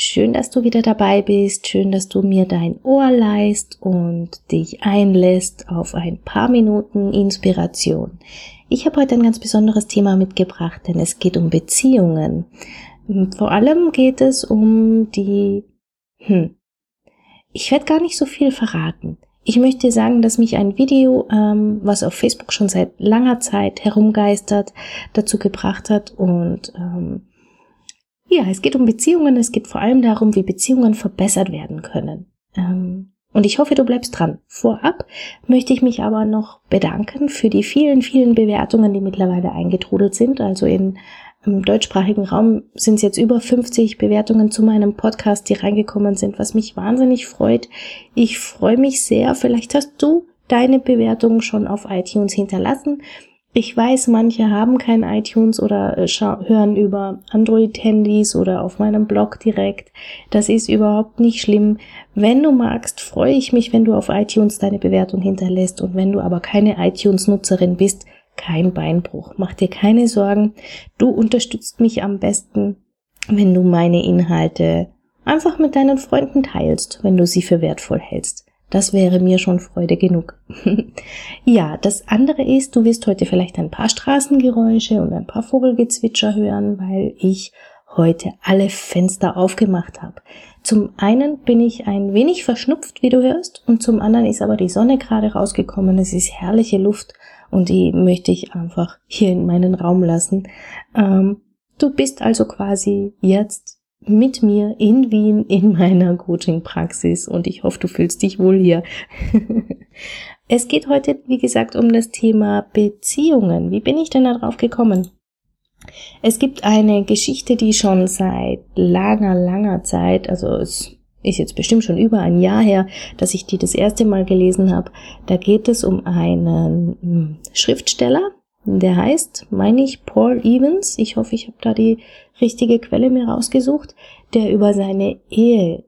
Schön, dass du wieder dabei bist, schön, dass du mir dein Ohr leist und dich einlässt auf ein paar Minuten Inspiration. Ich habe heute ein ganz besonderes Thema mitgebracht, denn es geht um Beziehungen. Vor allem geht es um die, hm, ich werde gar nicht so viel verraten. Ich möchte sagen, dass mich ein Video, ähm, was auf Facebook schon seit langer Zeit herumgeistert, dazu gebracht hat. Und ähm, ja, es geht um Beziehungen. Es geht vor allem darum, wie Beziehungen verbessert werden können. Ähm, und ich hoffe, du bleibst dran. Vorab möchte ich mich aber noch bedanken für die vielen, vielen Bewertungen, die mittlerweile eingetrudelt sind. Also in im deutschsprachigen Raum sind es jetzt über 50 Bewertungen zu meinem Podcast, die reingekommen sind, was mich wahnsinnig freut. Ich freue mich sehr. Vielleicht hast du deine Bewertung schon auf iTunes hinterlassen. Ich weiß, manche haben kein iTunes oder äh, hören über Android-Handys oder auf meinem Blog direkt. Das ist überhaupt nicht schlimm. Wenn du magst, freue ich mich, wenn du auf iTunes deine Bewertung hinterlässt. Und wenn du aber keine iTunes-Nutzerin bist, kein Beinbruch. Mach dir keine Sorgen. Du unterstützt mich am besten, wenn du meine Inhalte einfach mit deinen Freunden teilst, wenn du sie für wertvoll hältst. Das wäre mir schon Freude genug. ja, das andere ist, du wirst heute vielleicht ein paar Straßengeräusche und ein paar Vogelgezwitscher hören, weil ich heute alle Fenster aufgemacht habe. Zum einen bin ich ein wenig verschnupft, wie du hörst, und zum anderen ist aber die Sonne gerade rausgekommen. Es ist herrliche Luft und die möchte ich einfach hier in meinen Raum lassen. Ähm, du bist also quasi jetzt mit mir in Wien in meiner Coaching-Praxis und ich hoffe, du fühlst dich wohl hier. es geht heute, wie gesagt, um das Thema Beziehungen. Wie bin ich denn darauf gekommen? Es gibt eine Geschichte, die schon seit langer, langer Zeit, also es ist jetzt bestimmt schon über ein Jahr her, dass ich die das erste Mal gelesen habe. Da geht es um einen hm, Schriftsteller, der heißt, meine ich, Paul Evans. Ich hoffe, ich habe da die richtige Quelle mir rausgesucht, der über seine Ehe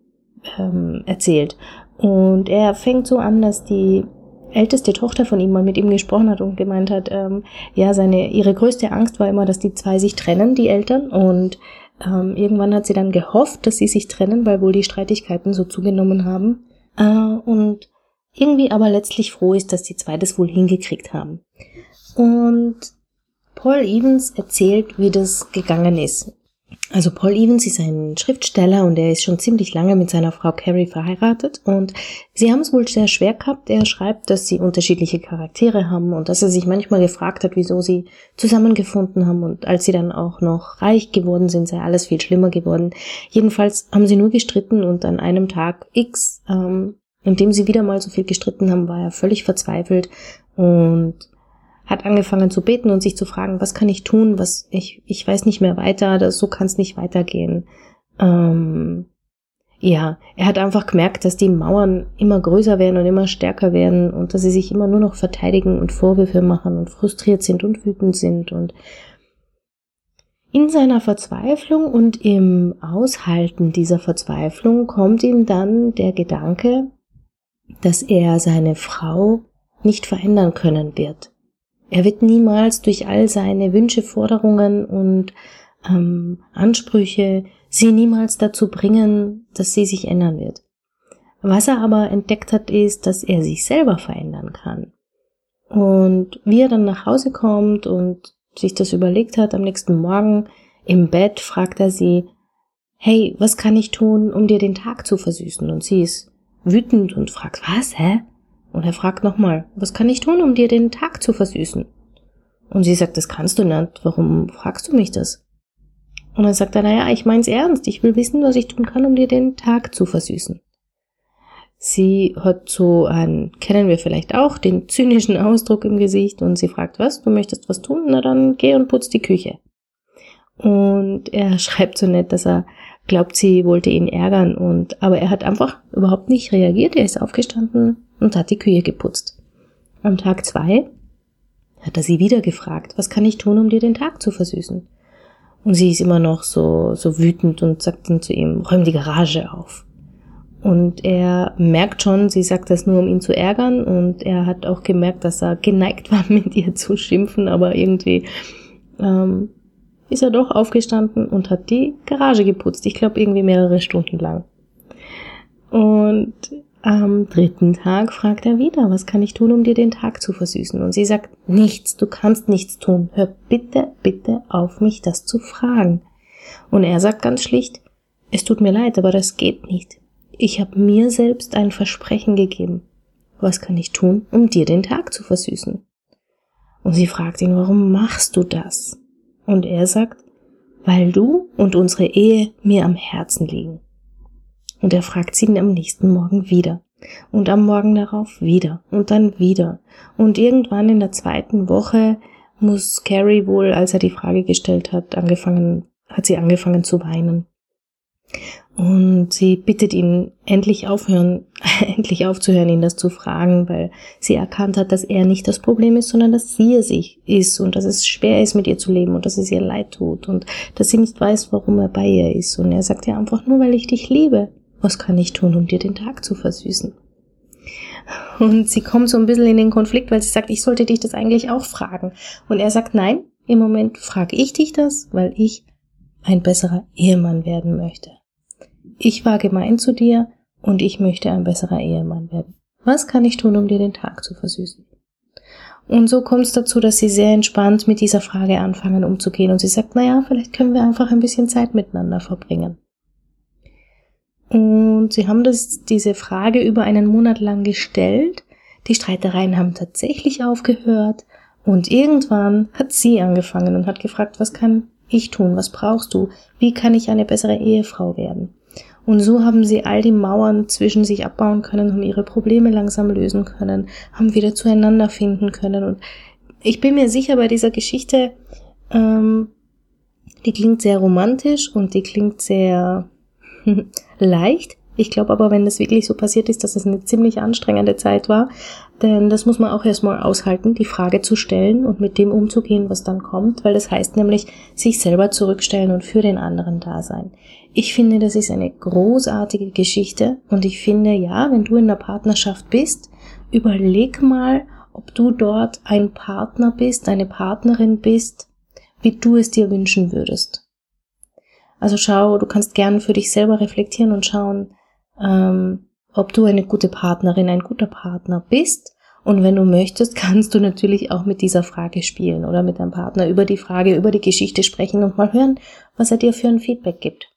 ähm, erzählt. Und er fängt so an, dass die älteste Tochter von ihm mal mit ihm gesprochen hat und gemeint hat, ähm, ja, seine, ihre größte Angst war immer, dass die zwei sich trennen, die Eltern, und ähm, irgendwann hat sie dann gehofft, dass sie sich trennen, weil wohl die Streitigkeiten so zugenommen haben. Äh, und irgendwie aber letztlich froh ist, dass die zwei das wohl hingekriegt haben. Und Paul Evans erzählt, wie das gegangen ist. Also Paul Evans ist ein Schriftsteller und er ist schon ziemlich lange mit seiner Frau Carrie verheiratet und sie haben es wohl sehr schwer gehabt. Er schreibt, dass sie unterschiedliche Charaktere haben und dass er sich manchmal gefragt hat, wieso sie zusammengefunden haben und als sie dann auch noch reich geworden sind, sei alles viel schlimmer geworden. Jedenfalls haben sie nur gestritten und an einem Tag X, ähm, in dem sie wieder mal so viel gestritten haben, war er völlig verzweifelt und hat angefangen zu beten und sich zu fragen, was kann ich tun, was ich, ich weiß nicht mehr weiter, das, so kann es nicht weitergehen. Ähm, ja, er hat einfach gemerkt, dass die Mauern immer größer werden und immer stärker werden und dass sie sich immer nur noch verteidigen und Vorwürfe machen und frustriert sind und wütend sind und in seiner Verzweiflung und im Aushalten dieser Verzweiflung kommt ihm dann der Gedanke, dass er seine Frau nicht verändern können wird. Er wird niemals durch all seine Wünsche, Forderungen und ähm, Ansprüche sie niemals dazu bringen, dass sie sich ändern wird. Was er aber entdeckt hat, ist, dass er sich selber verändern kann. Und wie er dann nach Hause kommt und sich das überlegt hat am nächsten Morgen im Bett, fragt er sie, hey, was kann ich tun, um dir den Tag zu versüßen? Und sie ist wütend und fragt, was, hä? Und er fragt nochmal, was kann ich tun, um dir den Tag zu versüßen? Und sie sagt, das kannst du nicht. Warum fragst du mich das? Und dann sagt er, naja, ich mein's ernst. Ich will wissen, was ich tun kann, um dir den Tag zu versüßen. Sie hat so einen, kennen wir vielleicht auch, den zynischen Ausdruck im Gesicht und sie fragt, was, du möchtest was tun? Na dann geh und putz die Küche. Und er schreibt so nett, dass er glaubt, sie wollte ihn ärgern und, aber er hat einfach überhaupt nicht reagiert. Er ist aufgestanden und hat die Kühe geputzt. Am Tag zwei hat er sie wieder gefragt, was kann ich tun, um dir den Tag zu versüßen? Und sie ist immer noch so, so wütend und sagt dann zu ihm, räum die Garage auf. Und er merkt schon, sie sagt das nur, um ihn zu ärgern. Und er hat auch gemerkt, dass er geneigt war, mit ihr zu schimpfen. Aber irgendwie ähm, ist er doch aufgestanden und hat die Garage geputzt. Ich glaube, irgendwie mehrere Stunden lang. Und am dritten Tag fragt er wieder, was kann ich tun, um dir den Tag zu versüßen? Und sie sagt, nichts, du kannst nichts tun. Hör bitte, bitte auf mich, das zu fragen. Und er sagt ganz schlicht, es tut mir leid, aber das geht nicht. Ich habe mir selbst ein Versprechen gegeben. Was kann ich tun, um dir den Tag zu versüßen? Und sie fragt ihn, warum machst du das? Und er sagt, weil du und unsere Ehe mir am Herzen liegen. Und er fragt sie am nächsten Morgen wieder. Und am Morgen darauf wieder. Und dann wieder. Und irgendwann in der zweiten Woche muss Carrie wohl, als er die Frage gestellt hat, angefangen, hat sie angefangen zu weinen. Und sie bittet ihn, endlich aufhören, endlich aufzuhören, ihn das zu fragen, weil sie erkannt hat, dass er nicht das Problem ist, sondern dass sie es ist und dass es schwer ist, mit ihr zu leben und dass es ihr leid tut und dass sie nicht weiß, warum er bei ihr ist. Und er sagt ja einfach nur, weil ich dich liebe. Was kann ich tun, um dir den Tag zu versüßen? Und sie kommt so ein bisschen in den Konflikt, weil sie sagt, ich sollte dich das eigentlich auch fragen. Und er sagt, nein, im Moment frage ich dich das, weil ich ein besserer Ehemann werden möchte. Ich war gemein zu dir und ich möchte ein besserer Ehemann werden. Was kann ich tun, um dir den Tag zu versüßen? Und so kommt es dazu, dass sie sehr entspannt mit dieser Frage anfangen umzugehen und sie sagt, naja, vielleicht können wir einfach ein bisschen Zeit miteinander verbringen. Und sie haben das, diese Frage über einen Monat lang gestellt. Die Streitereien haben tatsächlich aufgehört. Und irgendwann hat sie angefangen und hat gefragt, was kann ich tun? Was brauchst du? Wie kann ich eine bessere Ehefrau werden? Und so haben sie all die Mauern zwischen sich abbauen können, haben ihre Probleme langsam lösen können, haben wieder zueinander finden können. Und ich bin mir sicher bei dieser Geschichte, ähm, die klingt sehr romantisch und die klingt sehr leicht. Ich glaube aber, wenn das wirklich so passiert ist, dass es eine ziemlich anstrengende Zeit war, denn das muss man auch erstmal aushalten, die Frage zu stellen und mit dem umzugehen, was dann kommt, weil das heißt nämlich, sich selber zurückstellen und für den anderen da sein. Ich finde, das ist eine großartige Geschichte und ich finde, ja, wenn du in der Partnerschaft bist, überleg mal, ob du dort ein Partner bist, eine Partnerin bist, wie du es dir wünschen würdest. Also schau, du kannst gerne für dich selber reflektieren und schauen, ähm, ob du eine gute Partnerin, ein guter Partner bist. Und wenn du möchtest, kannst du natürlich auch mit dieser Frage spielen oder mit deinem Partner über die Frage, über die Geschichte sprechen und mal hören, was er dir für ein Feedback gibt.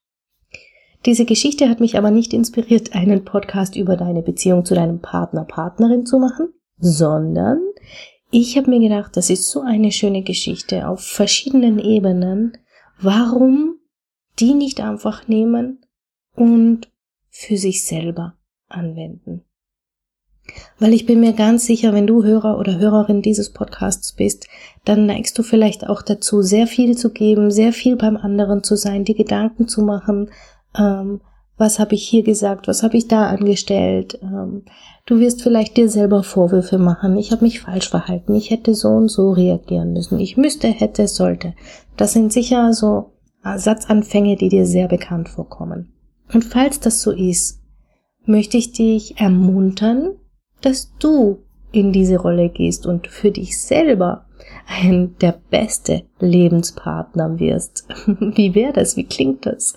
Diese Geschichte hat mich aber nicht inspiriert, einen Podcast über deine Beziehung zu deinem Partner, Partnerin zu machen, sondern ich habe mir gedacht, das ist so eine schöne Geschichte auf verschiedenen Ebenen. Warum die nicht einfach nehmen und für sich selber anwenden. Weil ich bin mir ganz sicher, wenn du Hörer oder Hörerin dieses Podcasts bist, dann neigst du vielleicht auch dazu, sehr viel zu geben, sehr viel beim anderen zu sein, die Gedanken zu machen, ähm, was habe ich hier gesagt, was habe ich da angestellt. Ähm, du wirst vielleicht dir selber Vorwürfe machen, ich habe mich falsch verhalten, ich hätte so und so reagieren müssen, ich müsste, hätte, sollte. Das sind sicher so Satzanfänge, die dir sehr bekannt vorkommen. Und falls das so ist, möchte ich dich ermuntern, dass du in diese Rolle gehst und für dich selber ein der beste Lebenspartner wirst. Wie wäre das? Wie klingt das?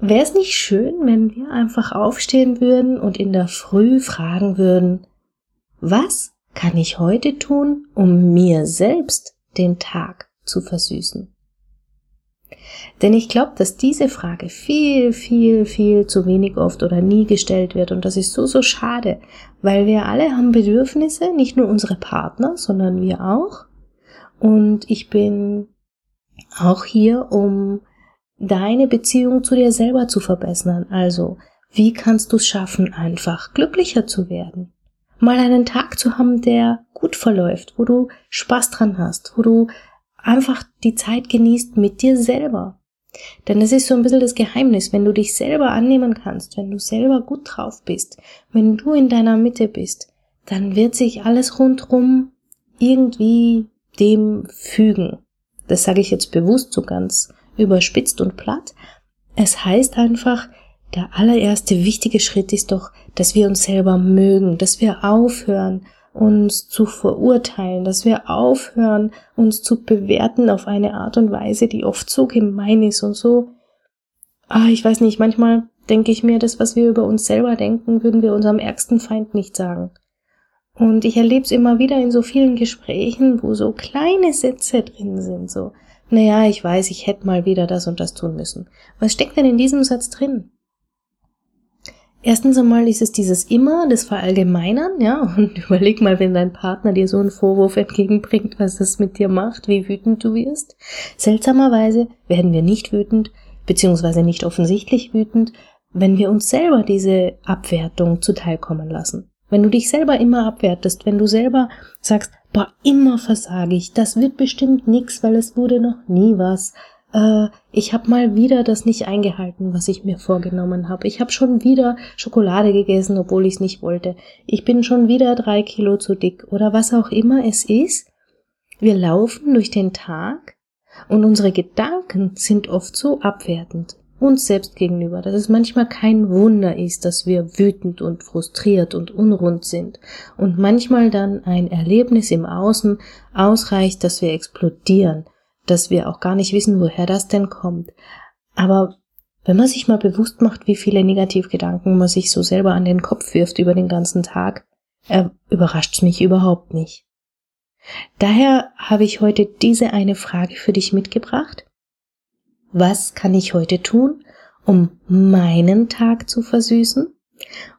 Wäre es nicht schön, wenn wir einfach aufstehen würden und in der Früh fragen würden, was kann ich heute tun, um mir selbst den Tag zu versüßen? Denn ich glaube, dass diese Frage viel, viel, viel zu wenig oft oder nie gestellt wird. Und das ist so, so schade, weil wir alle haben Bedürfnisse, nicht nur unsere Partner, sondern wir auch. Und ich bin auch hier, um deine Beziehung zu dir selber zu verbessern. Also, wie kannst du es schaffen, einfach glücklicher zu werden? Mal einen Tag zu haben, der gut verläuft, wo du Spaß dran hast, wo du einfach die Zeit genießt mit dir selber. Denn es ist so ein bisschen das Geheimnis, wenn du dich selber annehmen kannst, wenn du selber gut drauf bist, wenn du in deiner Mitte bist, dann wird sich alles rundrum irgendwie dem fügen. Das sage ich jetzt bewusst so ganz überspitzt und platt. Es heißt einfach, der allererste wichtige Schritt ist doch, dass wir uns selber mögen, dass wir aufhören, uns zu verurteilen, dass wir aufhören, uns zu bewerten auf eine Art und Weise, die oft so gemein ist und so, ah, ich weiß nicht, manchmal denke ich mir, das, was wir über uns selber denken, würden wir unserem ärgsten Feind nicht sagen. Und ich erlebe es immer wieder in so vielen Gesprächen, wo so kleine Sätze drin sind, so, naja, ich weiß, ich hätte mal wieder das und das tun müssen. Was steckt denn in diesem Satz drin? Erstens einmal ist es dieses immer, das Verallgemeinern, ja, und überleg mal, wenn dein Partner dir so einen Vorwurf entgegenbringt, was das mit dir macht, wie wütend du wirst. Seltsamerweise werden wir nicht wütend, beziehungsweise nicht offensichtlich wütend, wenn wir uns selber diese Abwertung zuteilkommen lassen. Wenn du dich selber immer abwertest, wenn du selber sagst, boah, immer versage ich, das wird bestimmt nix, weil es wurde noch nie was, äh, ich habe mal wieder das nicht eingehalten, was ich mir vorgenommen habe. Ich habe schon wieder Schokolade gegessen, obwohl ich es nicht wollte. Ich bin schon wieder drei Kilo zu dick oder was auch immer es ist. Wir laufen durch den Tag und unsere Gedanken sind oft so abwertend uns selbst gegenüber, dass es manchmal kein Wunder ist, dass wir wütend und frustriert und unrund sind und manchmal dann ein Erlebnis im Außen ausreicht, dass wir explodieren, dass wir auch gar nicht wissen, woher das denn kommt. Aber wenn man sich mal bewusst macht, wie viele Negativgedanken man sich so selber an den Kopf wirft über den ganzen Tag, äh, überrascht's mich überhaupt nicht. Daher habe ich heute diese eine Frage für dich mitgebracht. Was kann ich heute tun, um meinen Tag zu versüßen?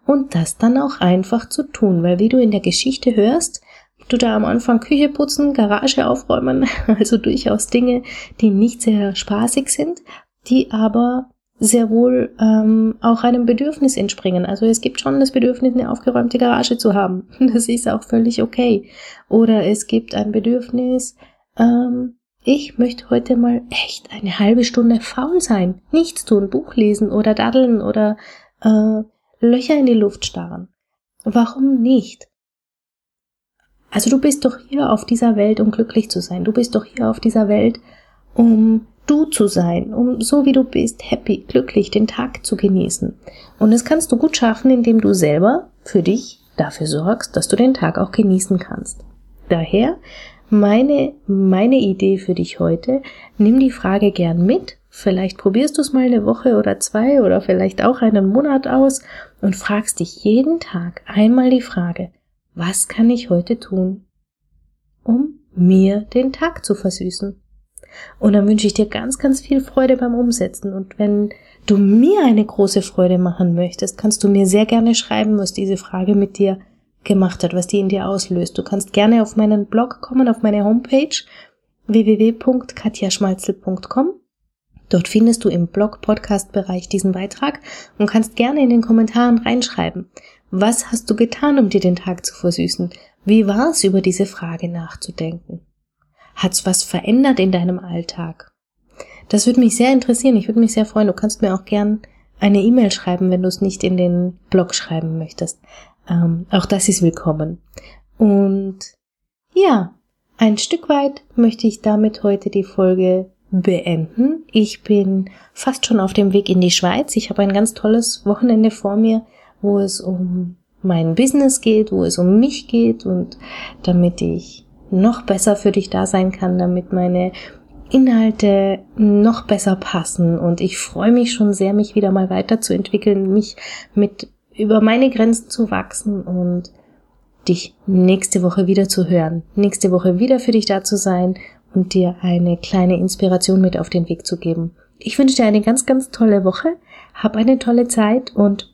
Und das dann auch einfach zu tun, weil wie du in der Geschichte hörst, du da am Anfang Küche putzen, Garage aufräumen, also durchaus Dinge, die nicht sehr spaßig sind, die aber sehr wohl ähm, auch einem Bedürfnis entspringen. Also es gibt schon das Bedürfnis, eine aufgeräumte Garage zu haben. Das ist auch völlig okay. Oder es gibt ein Bedürfnis, ähm, ich möchte heute mal echt eine halbe Stunde faul sein, nichts tun, Buch lesen oder daddeln oder äh, Löcher in die Luft starren. Warum nicht? Also du bist doch hier auf dieser Welt, um glücklich zu sein. Du bist doch hier auf dieser Welt, um du zu sein, um so wie du bist, happy, glücklich, den Tag zu genießen. Und das kannst du gut schaffen, indem du selber für dich dafür sorgst, dass du den Tag auch genießen kannst. Daher meine, meine Idee für dich heute, nimm die Frage gern mit. Vielleicht probierst du es mal eine Woche oder zwei oder vielleicht auch einen Monat aus und fragst dich jeden Tag einmal die Frage, was kann ich heute tun, um mir den Tag zu versüßen? Und dann wünsche ich dir ganz, ganz viel Freude beim Umsetzen. Und wenn du mir eine große Freude machen möchtest, kannst du mir sehr gerne schreiben, was diese Frage mit dir gemacht hat, was die in dir auslöst. Du kannst gerne auf meinen Blog kommen, auf meine Homepage www.katjaschmalzel.com. Dort findest du im Blog-Podcast-Bereich diesen Beitrag und kannst gerne in den Kommentaren reinschreiben. Was hast du getan, um dir den Tag zu versüßen? Wie war es, über diese Frage nachzudenken? Hat's was verändert in deinem Alltag? Das würde mich sehr interessieren. Ich würde mich sehr freuen. Du kannst mir auch gern eine E-Mail schreiben, wenn du es nicht in den Blog schreiben möchtest. Ähm, auch das ist willkommen. Und ja, ein Stück weit möchte ich damit heute die Folge beenden. Ich bin fast schon auf dem Weg in die Schweiz. Ich habe ein ganz tolles Wochenende vor mir wo es um mein Business geht, wo es um mich geht und damit ich noch besser für dich da sein kann, damit meine Inhalte noch besser passen und ich freue mich schon sehr, mich wieder mal weiterzuentwickeln, mich mit über meine Grenzen zu wachsen und dich nächste Woche wieder zu hören, nächste Woche wieder für dich da zu sein und dir eine kleine Inspiration mit auf den Weg zu geben. Ich wünsche dir eine ganz, ganz tolle Woche, hab eine tolle Zeit und